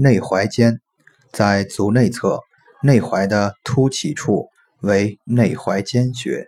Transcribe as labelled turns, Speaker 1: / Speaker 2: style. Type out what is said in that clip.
Speaker 1: 内踝尖在足内侧内踝的凸起处为内踝尖穴。